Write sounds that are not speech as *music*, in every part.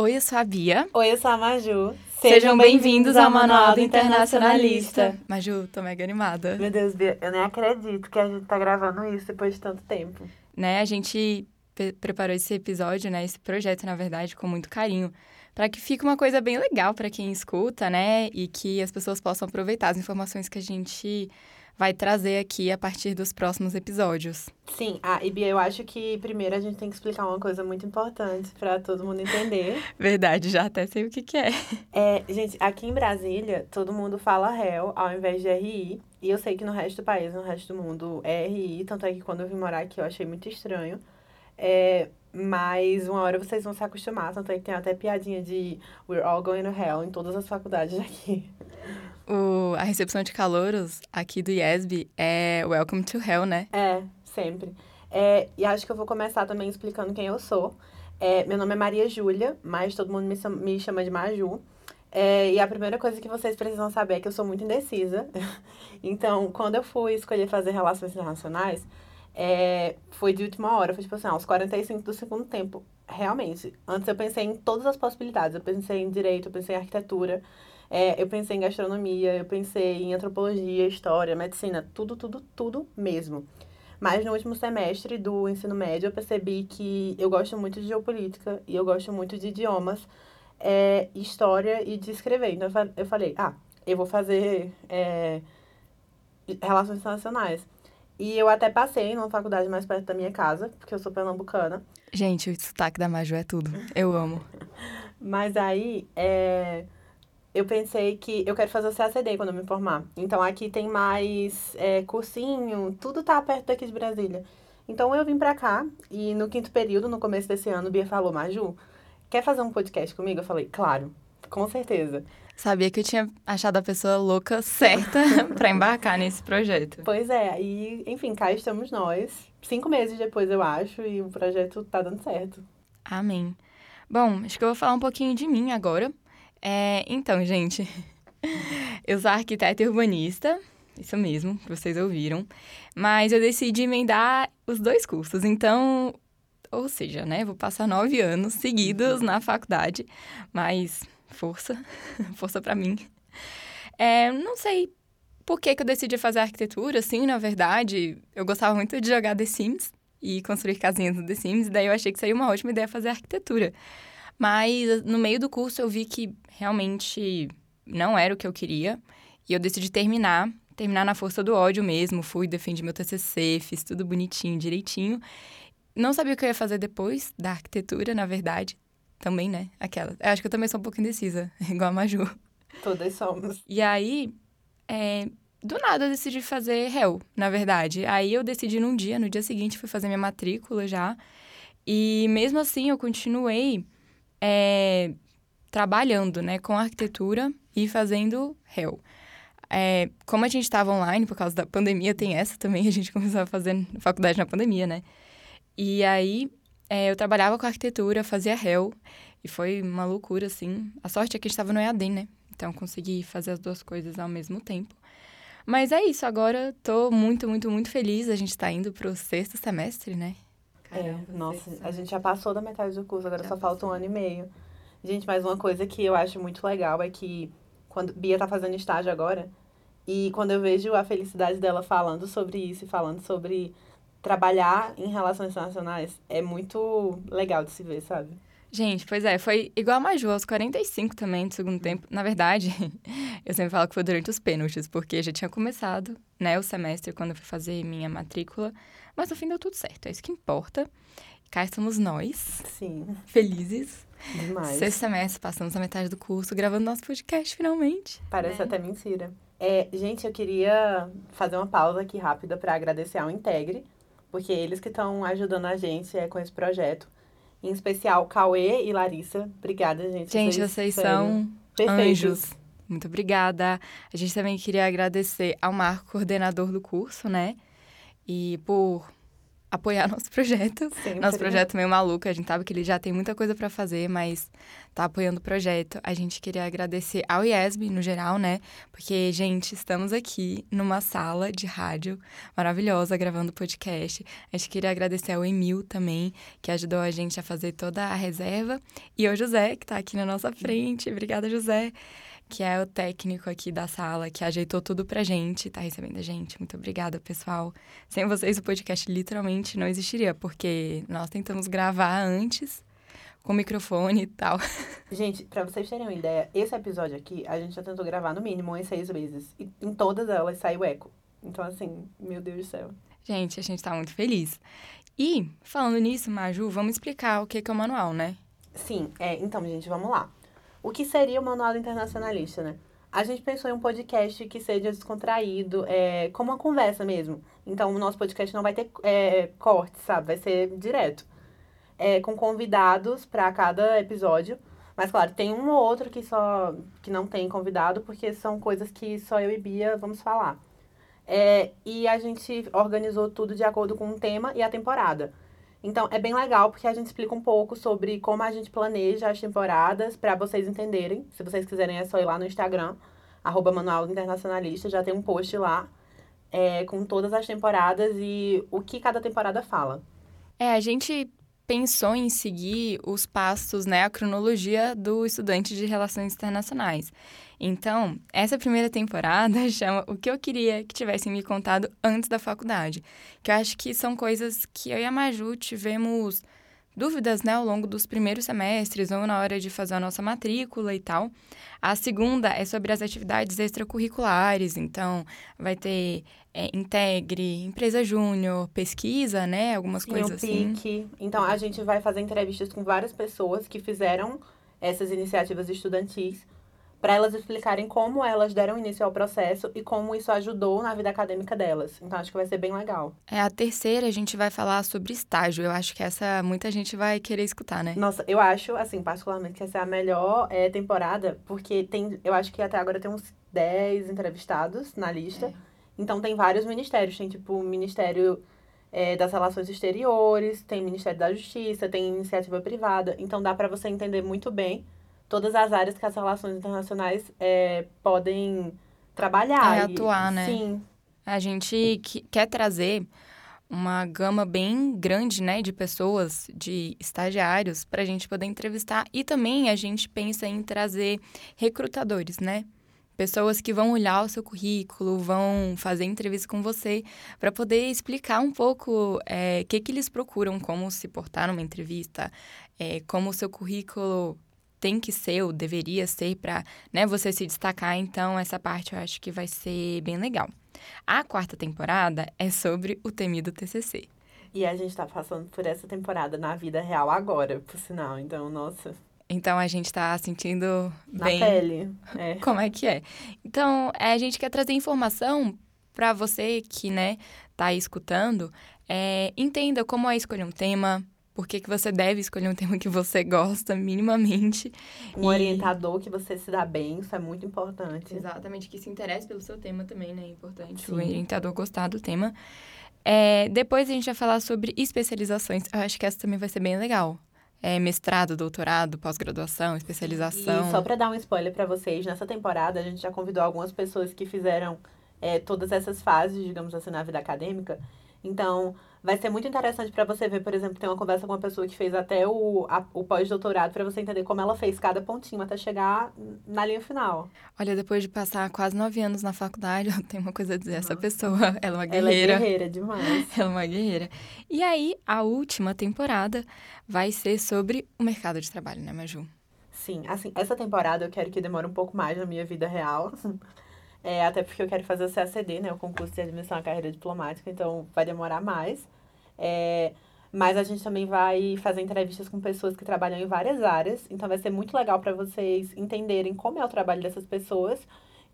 Oi, eu sou a Bia. Oi, eu sou a Maju. Sejam bem-vindos ao Manual do Internacionalista. Maju, tô mega animada. Meu Deus, Bia, eu nem acredito que a gente tá gravando isso depois de tanto tempo. Né, a gente preparou esse episódio, né, esse projeto, na verdade, com muito carinho, para que fique uma coisa bem legal para quem escuta, né, e que as pessoas possam aproveitar as informações que a gente vai trazer aqui a partir dos próximos episódios. Sim, ah, e Bia, eu acho que primeiro a gente tem que explicar uma coisa muito importante para todo mundo entender. *laughs* Verdade, já até sei o que, que é. É, gente, aqui em Brasília, todo mundo fala réu ao invés de RI. E eu sei que no resto do país, no resto do mundo, é RI. Tanto é que quando eu vim morar aqui, eu achei muito estranho. É, mas uma hora vocês vão se acostumar. Tanto é que tem até piadinha de We're all going to hell em todas as faculdades aqui. O, a recepção de calouros aqui do IESB é Welcome to Hell, né? É, sempre. É, e acho que eu vou começar também explicando quem eu sou. É, meu nome é Maria Júlia, mas todo mundo me, me chama de Maju. É, e a primeira coisa que vocês precisam saber é que eu sou muito indecisa. *laughs* então, quando eu fui escolher fazer relações internacionais, é, foi de última hora, foi tipo assim, aos 45 do segundo tempo. Realmente, antes eu pensei em todas as possibilidades. Eu pensei em direito, eu pensei em arquitetura, é, eu pensei em gastronomia, eu pensei em antropologia, história, medicina, tudo, tudo, tudo mesmo. Mas no último semestre do ensino médio eu percebi que eu gosto muito de geopolítica e eu gosto muito de idiomas, é, história e de escrever. Então eu falei, ah, eu vou fazer é, relações internacionais. E eu até passei numa faculdade mais perto da minha casa, porque eu sou pernambucana. Gente, o sotaque da Maju é tudo. Eu amo. *laughs* Mas aí, é eu pensei que eu quero fazer o CACD quando eu me formar. Então aqui tem mais é, cursinho, tudo tá perto daqui de Brasília. Então eu vim pra cá e no quinto período, no começo desse ano, Bia falou, Maju, quer fazer um podcast comigo? Eu falei, claro, com certeza. Sabia que eu tinha achado a pessoa louca certa *laughs* para embarcar nesse projeto. Pois é, e enfim, cá estamos nós. Cinco meses depois, eu acho, e o projeto tá dando certo. Amém. Bom, acho que eu vou falar um pouquinho de mim agora. É, então, gente, *laughs* eu sou arquiteta e urbanista, isso mesmo, que vocês ouviram, mas eu decidi emendar os dois cursos, então, ou seja, né, vou passar nove anos seguidos na faculdade, mas força, *laughs* força para mim. É, não sei por que, que eu decidi fazer arquitetura, assim, na verdade, eu gostava muito de jogar The Sims e construir casinhas no The Sims, e daí eu achei que seria uma ótima ideia fazer arquitetura. Mas no meio do curso eu vi que realmente não era o que eu queria. E eu decidi terminar, terminar na força do ódio mesmo. Fui, defendi meu TCC, fiz tudo bonitinho, direitinho. Não sabia o que eu ia fazer depois da arquitetura, na verdade. Também, né? Aquela. Eu acho que eu também sou um pouco indecisa, *laughs* igual a Maju. Todas somos. E aí, é, do nada eu decidi fazer réu, na verdade. Aí eu decidi num dia, no dia seguinte fui fazer minha matrícula já. E mesmo assim eu continuei é, trabalhando né, com arquitetura e fazendo réu. É, como a gente estava online por causa da pandemia, tem essa também, *laughs* a gente começou a fazer faculdade na pandemia, né? E aí é, eu trabalhava com arquitetura, fazia réu, e foi uma loucura, assim. A sorte é que a gente estava no EAD, né? Então consegui fazer as duas coisas ao mesmo tempo. Mas é isso, agora tô muito, muito, muito feliz. A gente está indo pro sexto semestre, né? Caramba, é, nossa, a gente já passou da metade do curso, agora já só falta um ano e meio. Gente, mas uma coisa que eu acho muito legal é que quando Bia tá fazendo estágio agora, e quando eu vejo a felicidade dela falando sobre isso e falando sobre trabalhar em relações internacionais, é muito legal de se ver, sabe? Gente, pois é, foi igual a Maju, aos 45 também do segundo tempo. Na verdade, *laughs* eu sempre falo que foi durante os pênaltis, porque já tinha começado, né, o semestre quando eu fui fazer minha matrícula. Mas no fim deu tudo certo, é isso que importa. Cá estamos nós. Sim. Felizes. Demais. Sexto semestre, passamos a metade do curso, gravando nosso podcast finalmente. Parece né? até mentira. É, gente, eu queria fazer uma pausa aqui rápida para agradecer ao Integre, porque eles que estão ajudando a gente é, com esse projeto. Em especial, Cauê e Larissa. Obrigada, gente. Gente, vocês, vocês são perfeitos. anjos. Muito obrigada. A gente também queria agradecer ao Marco, coordenador do curso, né? E por apoiar *laughs* nosso projeto. Sempre. Nosso projeto meio maluco, a gente sabe que ele já tem muita coisa para fazer, mas tá apoiando o projeto. A gente queria agradecer ao IESB no geral, né? Porque, gente, estamos aqui numa sala de rádio maravilhosa gravando podcast. A gente queria agradecer ao Emil também, que ajudou a gente a fazer toda a reserva, e ao José, que tá aqui na nossa frente. Obrigada, José que é o técnico aqui da sala, que ajeitou tudo pra gente, tá recebendo a gente. Muito obrigada, pessoal. Sem vocês, o podcast literalmente não existiria, porque nós tentamos gravar antes, com microfone e tal. *laughs* Gente, pra vocês terem uma ideia, esse episódio aqui, a gente já tentou gravar no mínimo em seis vezes. E em todas elas saiu eco. Então, assim, meu Deus do céu. Gente, a gente tá muito feliz. E, falando nisso, Maju, vamos explicar o que é o manual, né? Sim, é, então, gente, vamos lá. O que seria o Manual Internacionalista, né? A gente pensou em um podcast que seja descontraído, é, como uma conversa mesmo. Então, o nosso podcast não vai ter é, cortes, sabe? Vai ser direto. É, com convidados para cada episódio. Mas, claro, tem um ou outro que só que não tem convidado, porque são coisas que só eu e Bia vamos falar. É, e a gente organizou tudo de acordo com o tema e a temporada. Então, é bem legal porque a gente explica um pouco sobre como a gente planeja as temporadas para vocês entenderem. Se vocês quiserem, é só ir lá no Instagram, arroba Manual Internacionalista, já tem um post lá é, com todas as temporadas e o que cada temporada fala. É, a gente pensou em seguir os passos, né, a cronologia do estudante de relações internacionais. Então, essa primeira temporada *laughs* chama O que eu queria que tivessem me contado antes da faculdade, que eu acho que são coisas que eu e a Maju tivemos dúvidas, né, ao longo dos primeiros semestres ou na hora de fazer a nossa matrícula e tal. A segunda é sobre as atividades extracurriculares, então vai ter é, Integre, Empresa Júnior, pesquisa, né? Algumas Sim, coisas o assim. PIC. Então, a gente vai fazer entrevistas com várias pessoas que fizeram essas iniciativas estudantis para elas explicarem como elas deram início ao processo e como isso ajudou na vida acadêmica delas. Então, acho que vai ser bem legal. É a terceira, a gente vai falar sobre estágio. Eu acho que essa muita gente vai querer escutar, né? Nossa, eu acho, assim, particularmente, que essa é a melhor é, temporada, porque tem, eu acho que até agora tem uns 10 entrevistados na lista. É. Então, tem vários ministérios. Tem, tipo, o Ministério é, das Relações Exteriores, tem Ministério da Justiça, tem iniciativa privada. Então, dá para você entender muito bem todas as áreas que as relações internacionais é, podem trabalhar. É, e- atuar, né? Sim, A gente que- quer trazer uma gama bem grande, né, de pessoas, de estagiários, para a gente poder entrevistar. E também a gente pensa em trazer recrutadores, né? Pessoas que vão olhar o seu currículo, vão fazer entrevista com você, para poder explicar um pouco o que, que eles procuram, como se portar numa entrevista, é, como o seu currículo tem que ser ou deveria ser para né, você se destacar. Então, essa parte eu acho que vai ser bem legal. A quarta temporada é sobre o temido TCC. e a gente tá passando por essa temporada na vida real agora, por sinal. Então, nossa, Então, a gente tá sentindo na bem pele. É. *laughs* como é que é. Então, é, a gente quer trazer informação para você que, né, tá aí escutando, é, entenda como é escolher um tema, por que, que você deve escolher um tema que você gosta minimamente. Um E- orientador que você se dá bem, isso é muito importante. Exatamente, que se interesse pelo seu tema também, né? É importante o Sim. orientador gostar do tema. É, depois a gente vai falar sobre especializações. Eu acho que essa também vai ser bem legal. É, mestrado, doutorado, pós-graduação, especialização. E só pra dar um spoiler pra vocês, nessa temporada a gente já convidou algumas pessoas que fizeram é, todas essas fases, digamos assim, na vida acadêmica. Então, vai ser muito interessante pra você ver, por exemplo, tem uma conversa com uma pessoa que fez até o, a- o pós-doutorado pra você entender como ela fez cada pontinho até chegar na linha final. Olha, depois de passar quase nove anos na faculdade, *laughs* eu tenho uma coisa a dizer. Essa Nossa. pessoa, ela é uma Ela é guerreira. guerreira demais. *laughs* Ela é uma guerreira. E aí, a última temporada vai ser sobre o mercado de trabalho, né, Maju? Sim, assim, essa temporada eu quero que demore um pouco mais na minha vida real. É, até porque eu quero fazer o CACD, né? O concurso de admissão à carreira diplomática, então vai demorar mais. É, mas a gente também vai fazer entrevistas com pessoas que trabalham em várias áreas, então vai ser muito legal para vocês entenderem como é o trabalho dessas pessoas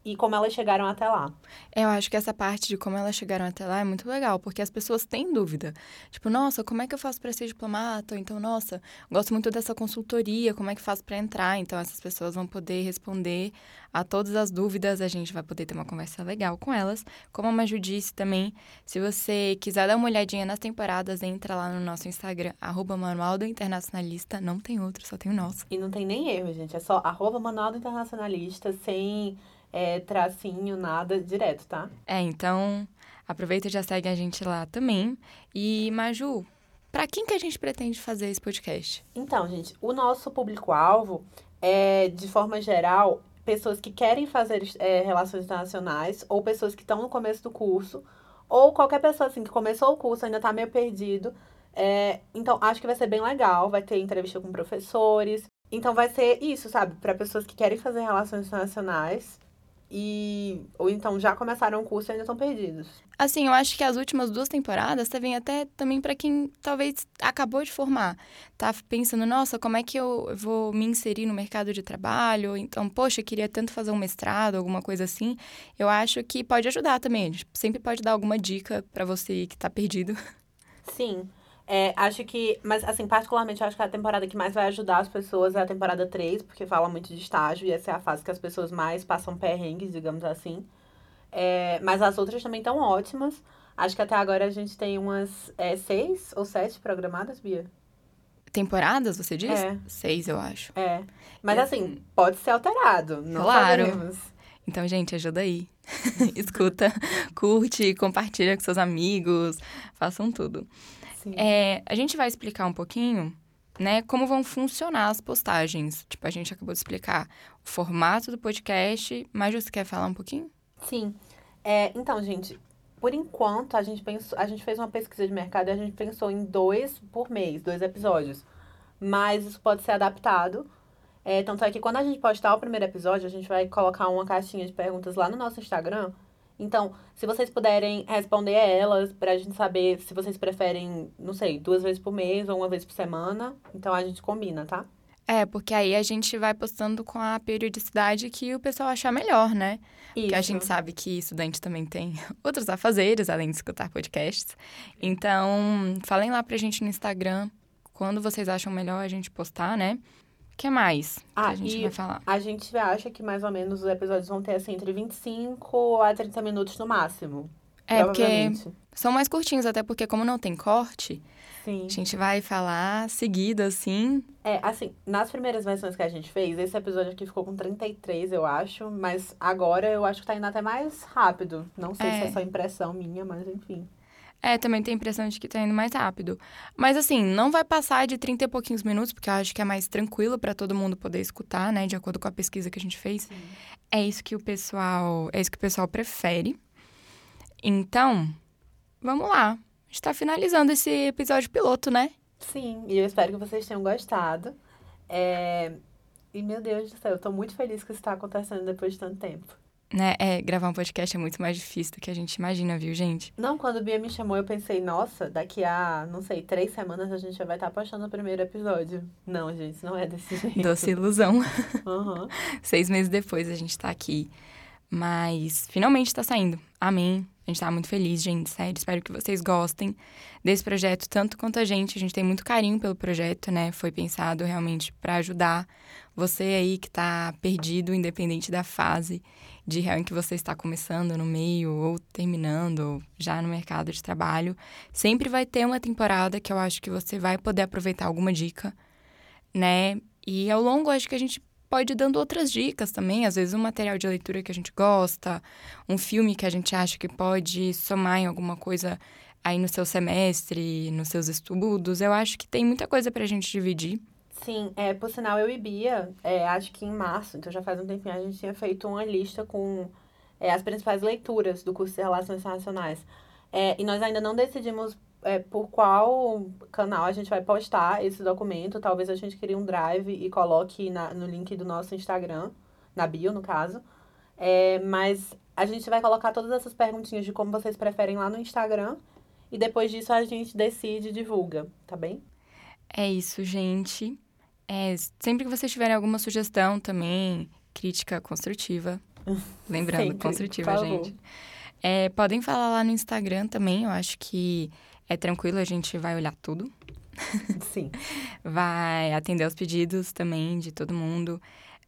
e como elas chegaram até lá. Eu acho que essa parte de como elas chegaram até lá é muito legal, porque as pessoas têm dúvida. Tipo, nossa, como é que eu faço para ser diplomata? Ou então, nossa, gosto muito dessa consultoria, como é que faço para entrar? Então, essas pessoas vão poder responder a todas as dúvidas, a gente vai poder ter uma conversa legal com elas. Como a Maju disse também, se você quiser dar uma olhadinha nas temporadas, entra lá no nosso Instagram, arroba Manual do Internacionalista. Não tem outro, só tem o nosso. E não tem nem erro, gente. É só arroba Manual do Internacionalista, sem é, tracinho, nada, direto, tá? É, então aproveita e já segue a gente lá também. E, Maju, para quem que a gente pretende fazer esse podcast? Então, gente, o nosso público-alvo é, de forma geral, pessoas que querem fazer é, relações internacionais ou pessoas que estão no começo do curso ou qualquer pessoa assim que começou o curso ainda está meio perdido. É, então, acho que vai ser bem legal. Vai ter entrevista com professores. Então, vai ser isso, sabe? Para pessoas que querem fazer relações internacionais e ou então já começaram o curso e ainda estão perdidos. Assim, eu acho que as últimas duas temporadas também até também para quem talvez acabou de formar, tá pensando, nossa, como é que eu vou me inserir no mercado de trabalho? Então, poxa, eu queria tanto fazer um mestrado, alguma coisa assim. Eu acho que pode ajudar também. A gente sempre pode dar alguma dica para você que está perdido. Sim. É, acho que, mas assim, particularmente, acho que a temporada que mais vai ajudar as pessoas é a temporada 3, porque fala muito de estágio e essa é a fase que as pessoas mais passam perrengues, digamos assim. É, mas as outras também estão ótimas. Acho que até agora a gente tem umas é, seis ou sete programadas, Bia. Temporadas, você diz? É. Seis, eu acho. É. Mas assim, pode ser alterado. Não claro. Então, gente, ajuda aí. *laughs* Escuta, curte, compartilha com seus amigos, façam tudo. É, a gente vai explicar um pouquinho, né, como vão funcionar as postagens. Tipo, a gente acabou de explicar o formato do podcast, mas você quer falar um pouquinho? Sim. É, então, gente, por enquanto, a gente, pensou, a gente fez uma pesquisa de mercado e a gente pensou em dois por mês, dois episódios. Mas isso pode ser adaptado. É, tanto é que quando a gente postar o primeiro episódio, a gente vai colocar uma caixinha de perguntas lá no nosso Instagram então, se vocês puderem responder a elas, pra gente saber se vocês preferem, não sei, duas vezes por mês ou uma vez por semana, então a gente combina, tá? É, porque aí a gente vai postando com a periodicidade que o pessoal achar melhor, né? Isso. Porque a gente sabe que estudante também tem *laughs* outros afazeres, além de escutar podcasts. Então, falem lá pra gente no Instagram quando vocês acham melhor a gente postar, né? Que mais ah, que a gente vai falar? A gente acha que mais ou menos os episódios vão ter assim entre 25 a 30 minutos no máximo. É, porque são mais curtinhos, até porque como não tem corte, Sim. a gente vai falar seguido, assim. É, assim, nas primeiras versões que a gente fez, esse episódio aqui ficou com 33, eu acho, mas agora eu acho que tá indo até mais rápido. Não sei é. se é só impressão minha, mas enfim. É, também tem a impressão de que tá indo mais rápido. Mas assim, não vai passar de 30 e pouquinhos minutos, porque eu acho que é mais tranquilo para todo mundo poder escutar, né? De acordo com a pesquisa que a gente fez. Sim. É isso que o pessoal, é isso que o pessoal prefere. Então, vamos lá. A gente tá finalizando esse episódio piloto, né? Sim, e eu espero que vocês tenham gostado. É... E, meu Deus do céu, eu tô muito feliz que isso tá acontecendo depois de tanto tempo né, é, gravar um podcast é muito mais difícil do que a gente imagina, viu, gente? Não, quando o Bia me chamou, eu pensei, nossa, daqui a, não sei, três semanas a gente já vai estar tá postando o primeiro episódio. Não, gente, não é desse *laughs* jeito. Doce ilusão. Uhum. *laughs* Seis meses depois a gente tá aqui. Mas finalmente tá saindo. Amém. A gente tá muito feliz, gente, sério. Espero que vocês gostem desse projeto, tanto quanto a gente. A gente tem muito carinho pelo projeto, né? Foi pensado realmente para ajudar você aí que tá perdido, independente da fase de real em que você está começando no meio ou terminando ou já no mercado de trabalho, sempre vai ter uma temporada que eu acho que você vai poder aproveitar alguma dica, né? E ao longo acho que a gente pode ir dando outras dicas também, às vezes um material de leitura que a gente gosta, um filme que a gente acha que pode somar em alguma coisa aí no seu semestre, nos seus estudos. Eu acho que tem muita coisa para a gente dividir. Sim, é, por sinal, eu e Bia, é, acho que em março, então já faz um tempinho, a gente tinha feito uma lista com é, as principais leituras do curso de Relações Internacionais. É, e nós ainda não decidimos é, por qual canal a gente vai postar esse documento. Talvez a gente crie um drive e coloque na, no link do nosso Instagram, na bio, no caso. É, mas a gente vai colocar todas essas perguntinhas de como vocês preferem lá no Instagram. E depois disso a gente decide e divulga, tá bem? É isso, gente. É, sempre que vocês tiverem alguma sugestão também, crítica construtiva, *laughs* Lembrando, Sempre, construtiva, gente. É, podem falar lá no Instagram também, eu acho que é tranquilo, a gente vai olhar tudo. *laughs* Sim. vai atender aos pedidos também de todo mundo.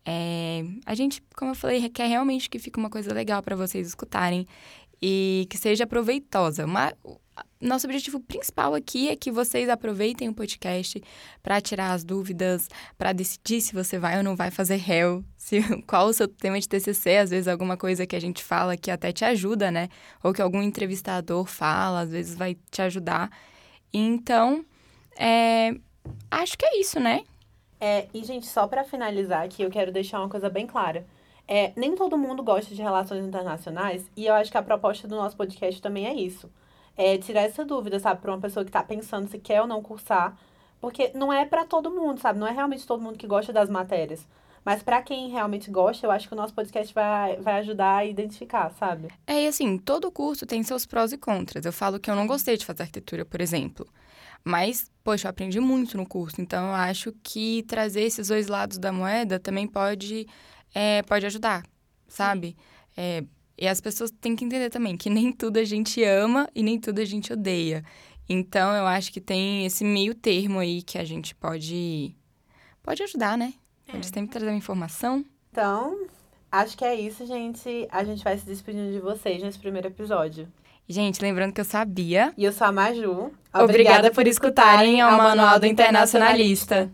É, a gente, como eu falei, quer realmente que fique uma coisa legal para vocês escutarem e que seja proveitosa. Uma, nosso objetivo principal aqui é que vocês aproveitem o podcast para tirar as dúvidas, para decidir se você vai ou não vai fazer réu, se, *laughs* qual o seu tema de TCC, às vezes alguma coisa que a gente fala que até te ajuda, né? Ou que algum entrevistador fala, às vezes vai te ajudar. Então, é, acho que é isso, né? É, e, gente, só pra finalizar aqui, eu quero deixar uma coisa bem clara. É, nem todo mundo gosta de relações internacionais, e eu acho que a proposta do nosso podcast também é isso. É tirar essa dúvida, sabe, pra uma pessoa que tá pensando se quer ou não cursar. Porque não é pra todo mundo, sabe? Não é realmente todo mundo que gosta das matérias. Mas pra quem realmente gosta, eu acho que o nosso podcast vai, vai ajudar a identificar, sabe? É, e assim, todo curso tem seus prós e contras. Eu falo que eu não gostei de fazer arquitetura, por exemplo. Mas, poxa, eu aprendi muito no curso. Então, eu acho que trazer esses dois lados da moeda também pode, é, pode ajudar, sabe? É, e as pessoas têm que entender também que nem tudo a gente ama e nem tudo a gente odeia. Então, eu acho que tem esse meio termo aí que a gente pode, pode ajudar, né? Pode sempre trazer uma informação. Então, acho que é isso, gente. A gente vai se despedindo de vocês nesse primeiro episódio. Gente, lembrando que eu sabia. E eu sou a Maju. Obrigada por escutarem ao Manual do Internacionalista.